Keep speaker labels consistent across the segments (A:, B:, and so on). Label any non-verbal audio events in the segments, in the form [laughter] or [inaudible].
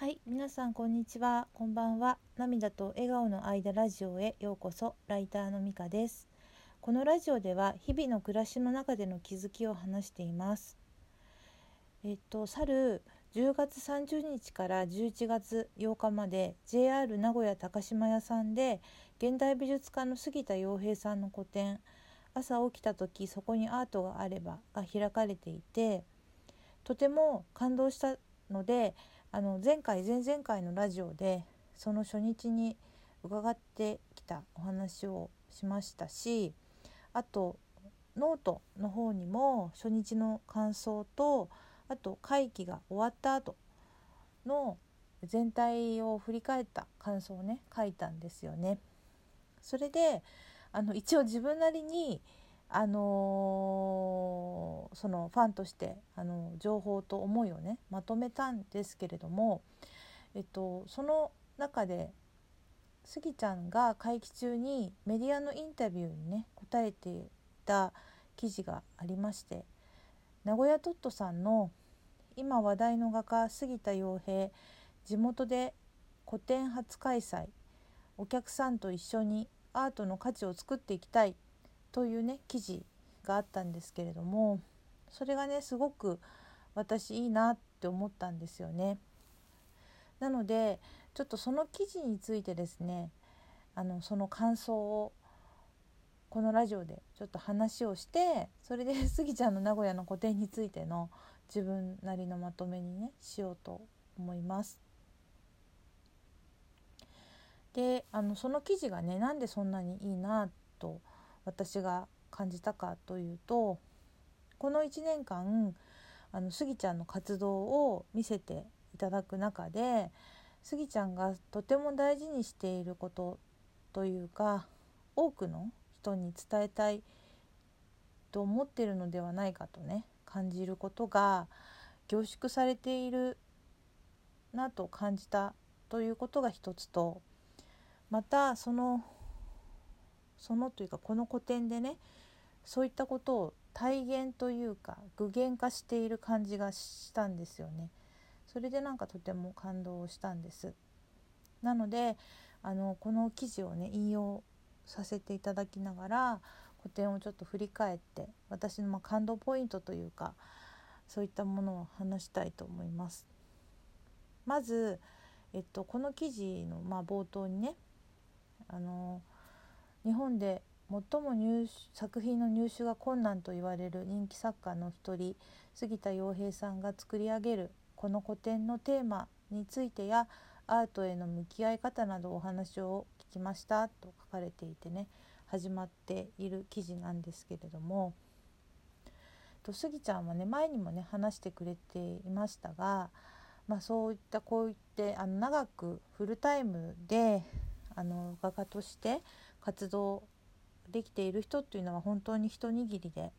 A: はい、皆さんこんにちは、こんばんは。涙と笑顔の間ラジオへようこそ。ライターのみかです。このラジオでは日々の暮らしの中での気づきを話しています。えっと去る10月30日から11月8日まで JR 名古屋高島屋さんで現代美術家の杉田洋平さんの個展「朝起きた時そこにアートがあれば」が開かれていてとても感動したのであの前回前々回のラジオでその初日に伺ってきたお話をしましたしあとノートの方にも初日の感想とあと会期が終わった後の全体を振り返った感想をね書いたんですよね。それであの一応自分なりにあのー、そのファンとしてあの情報と思いをねまとめたんですけれども、えっと、その中でスギちゃんが会期中にメディアのインタビューにね答えていた記事がありまして名古屋トットさんの今話題の画家杉田洋平地元で個展初開催お客さんと一緒にアートの価値を作っていきたいというね記事があったんですけれどもそれがねすごく私いいなって思ったんですよね。なのでちょっとその記事についてですねあのその感想をこのラジオでちょっと話をしてそれで [laughs] スギちゃんの名古屋の個展についての自分なりのまとめにねしようと思います。であのその記事がねなんでそんなにいいなと私が感じたかというとこの1年間あのスギちゃんの活動を見せていただく中でスギちゃんがとても大事にしていることというか多くの人に伝えたいと思ってるのではないかとね感じることが凝縮されているなと感じたということが一つとまたそのそのというかこの古典でねそういったことを体現というか具現化している感じがしたんですよね。それでなんかとても感動したんです。なのであのこの記事をね引用させていただきながら古典をちょっと振り返って私のま感動ポイントというかそういったものを話したいと思います。まず、えっと、この記事のま冒頭にねあの日本で最も入作品の入手が困難と言われる人気作家の一人杉田洋平さんが作り上げるこの古典のテーマについてやアートへの向き合い方などお話を聞きましたと書かれていてね始まっている記事なんですけれども。と杉ちゃんはね前にもね話してくれていましたが、まあ、そういったこういってあの長くフルタイムであの画家として活動できている人っていうのは本当に一握りで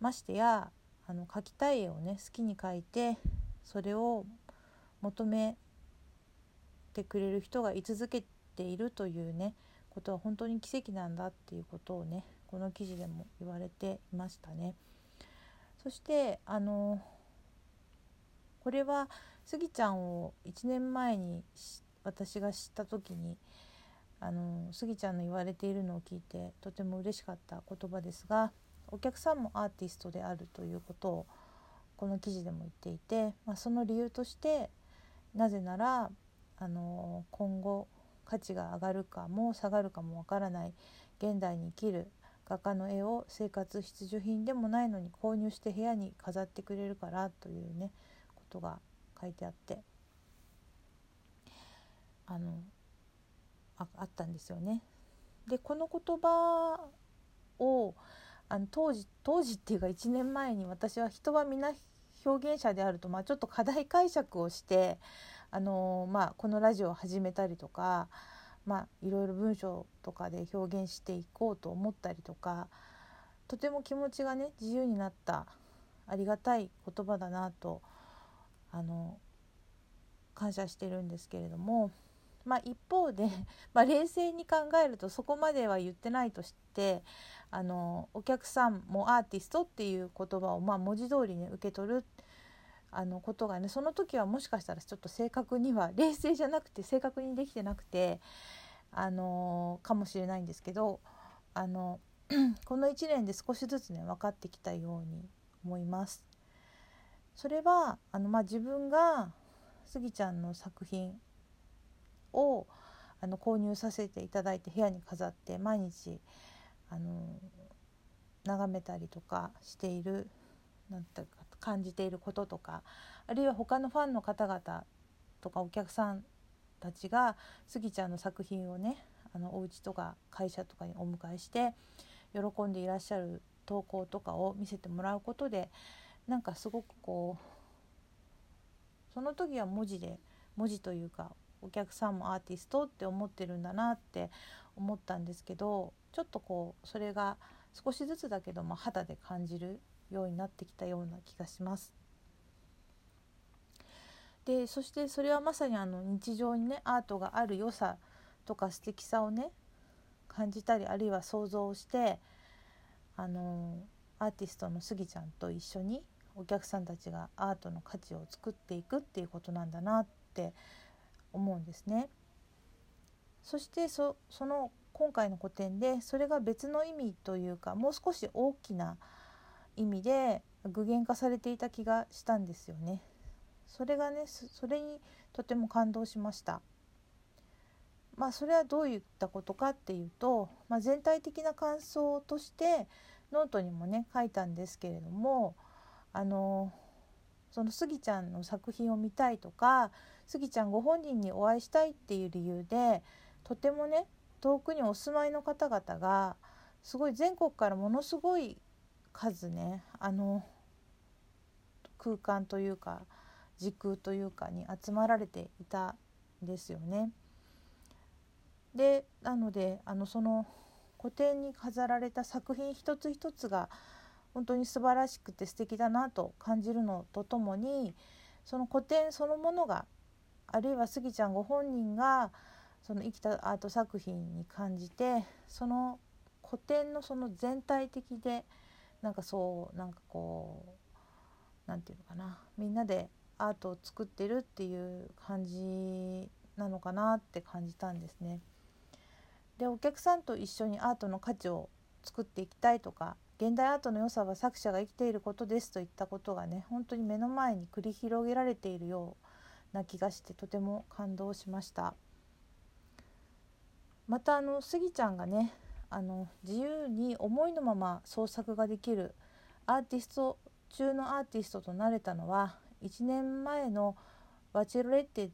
A: ましてやあの描きたい絵をね好きに描いてそれを求めてくれる人が居続けているというねことは本当に奇跡なんだっていうことをねこの記事でも言われていましたね。そしてあのこれはスギちゃんを1年前に私が知った時にあのスギちゃんの言われているのを聞いてとても嬉しかった言葉ですがお客さんもアーティストであるということをこの記事でも言っていて、まあ、その理由としてなぜならあの今後価値が上がるかも下がるかもわからない現代に生きる画家の絵を生活必需品でもないのに購入して部屋に飾ってくれるからというねことが書いてあって。あのああったんですよね。でこの言葉をあの当時当時っていうか1年前に私は人は皆表現者であると、まあ、ちょっと課題解釈をしてあの、まあ、このラジオを始めたりとか、まあ、いろいろ文章とかで表現していこうと思ったりとかとても気持ちがね自由になったありがたい言葉だなとあの感謝してるんですけれどもまあ、一方で、[laughs] まあ、冷静に考えるとそこまでは言ってないとしてあのお客さんもアーティストっていう言葉をまあ文字通りね受け取るあのことがねその時はもしかしたらちょっと正確には冷静じゃなくて正確にできてなくてあのかもしれないんですけどあの [clears throat] この1年で少しずつね分かってきたように思います。それはあの、まあ、自分がスギちゃんの作品をあの購入させていただいて部屋に飾って毎日あの眺めたりとかしているなんていうか感じていることとかあるいは他のファンの方々とかお客さんたちがスギちゃんの作品をねあのお家とか会社とかにお迎えして喜んでいらっしゃる投稿とかを見せてもらうことでなんかすごくこうその時は文字で文字というかお客さんもアーティストって思ってるんだなって思ったんですけどちょっとこうそれが少しずつだけども肌で感じるようになってきたような気がします。でそしてそれはまさにあの日常にねアートがある良さとか素敵さをね感じたりあるいは想像してあのアーティストのスギちゃんと一緒にお客さんたちがアートの価値を作っていくっていうことなんだなって思うんですね。そしてその今回の個展でそれが別の意味というかもう少し大きな意味で具現化されていた気がしたんですよね。それがねそれにとても感動しました。まあそれはどういったことかっていうと、まあ、全体的な感想としてノートにもね書いたんですけれどもあのそのスギちゃんの作品を見たいとかスギちゃんご本人にお会いしたいっていう理由でとてもね遠くにお住まいの方々がすごい全国からものすごい数ねあの空間というか時空というかに集まられていたんですよね。でなのであのその個展に飾られた作品一つ一つが本当に素晴らしくて素敵だなと感じるのとともにその個展そのものがあるいはスギちゃんご本人がその生きたアート作品に感じてその古典のその全体的でなんかそうなんかこう何て言うのかなみんなでアートを作ってるっていう感じなのかなって感じたんですね。でお客さんと一緒にアートの価値を作っていきたいとか現代アートの良さは作者が生きていることですといったことがね本当に目の前に繰り広げられているような気がしてとても感動しました。またあのスギちゃんがねあの自由に思いのまま創作ができるアーティスト中のアーティストとなれたのは1年前のバチェロレッテ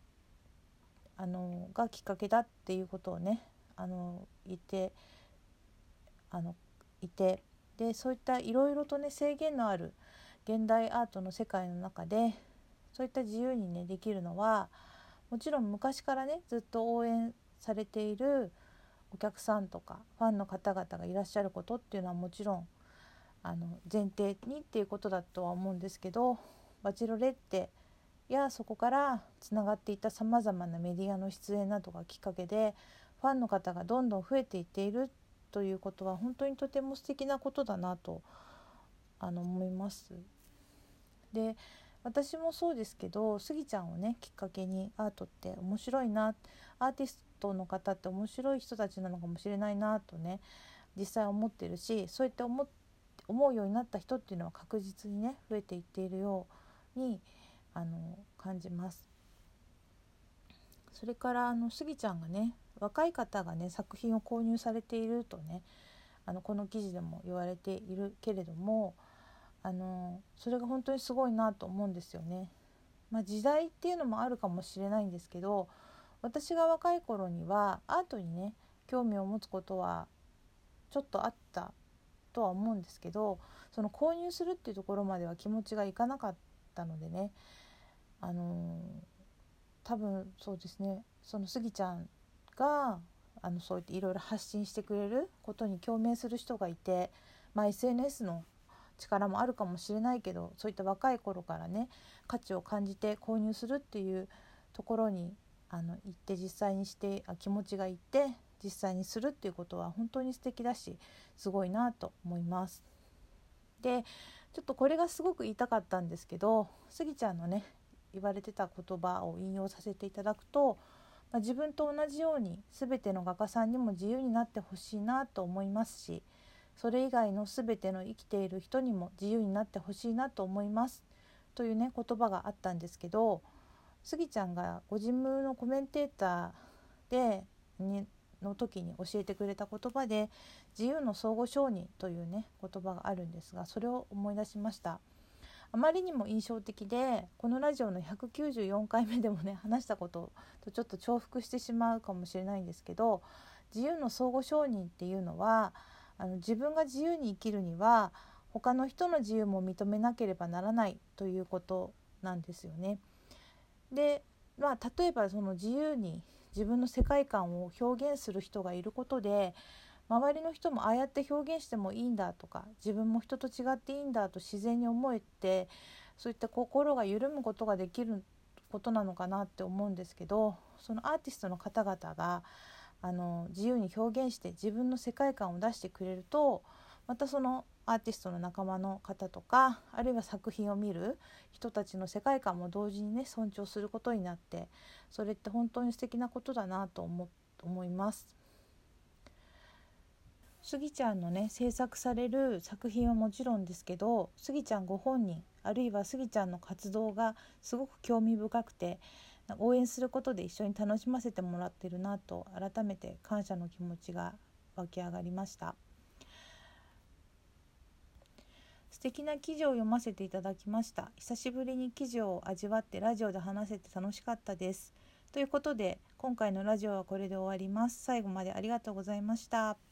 A: あのがきっかけだっていうことをねあの言ってあのいてでそういったいろいろとね制限のある現代アートの世界の中でそういった自由にねできるのはもちろん昔からねずっと応援されているお客さんとかファンの方々がいらっしゃることっていうのはもちろんあの前提にっていうことだとは思うんですけどバチロレッテやそこからつながっていたさまざまなメディアの出演などがきっかけでファンの方がどんどん増えていっているということは本当にとても素敵なことだなとあの思います。で私もそうですけどスギちゃんをねきっかけにアートって面白いなアーティストの方って面白い人たちなのかもしれないなとね実際思ってるしそういった思思うようになった人っていうのは確実にね増えていっているようにあの感じます。それからあのスギちゃんがね若い方がね作品を購入されているとねあのこの記事でも言われているけれどもあのそれが本当にすごいなと思うんですよね。まあ、時代っていうのもあるかもしれないんですけど私が若い頃にはアートにね興味を持つことはちょっとあったとは思うんですけどその購入するっていうところまでは気持ちがいかなかったのでねあの多分そうですねそのスギちゃんがあのそうやっていろいろ発信してくれることに共鳴する人がいて、まあ、SNS の力もあるかもしれないけどそういった若い頃からね価値を感じて購入するっていうところにあの行って実際にしてあ気持ちがいって実際にするっていうことは本当に素敵だしすごいなと思います。でちょっとこれがすごく言いたかったんですけどスギちゃんのね言われてた言葉を引用させていただくと、まあ、自分と同じように全ての画家さんにも自由になってほしいなと思いますしそれ以外の全ての生きている人にも自由になってほしいなと思います。というね言葉があったんですけどスギちゃんがご自分のコメンテーターでにの時に教えてくれた言葉で自由の相互承認というね言葉があるんですがそれを思い出しました。あまりにも印象的でこのラジオの194回目でもね話したこととちょっと重複してしまうかもしれないんですけど自由の相互承認っていうのはあの自分が自由に生きるには他の人の自由も認めなければならないということなんですよね。でまあ例えばその自由に自分の世界観を表現する人がいることで周りの人もああやって表現してもいいんだとか自分も人と違っていいんだと自然に思えてそういった心が緩むことができることなのかなって思うんですけどそのアーティストの方々があの自由に表現して自分の世界観を出してくれるとまたそのアーティストの仲間の方とかあるいは作品を見る人たちの世界観も同時にね尊重することになってそれって本当に素敵なことだなと思思います。スギちゃんのね制作される作品はもちろんですけどスギちゃんご本人あるいはスギちゃんの活動がすごく興味深くて応援することで一緒に楽しませてもらってるなと改めて感謝の気持ちが湧き上がりました。素敵な記事を読ませていただきました。久しぶりに記事を味わってラジオで話せて楽しかったです。ということで今回のラジオはこれで終わります。最後までありがとうございました。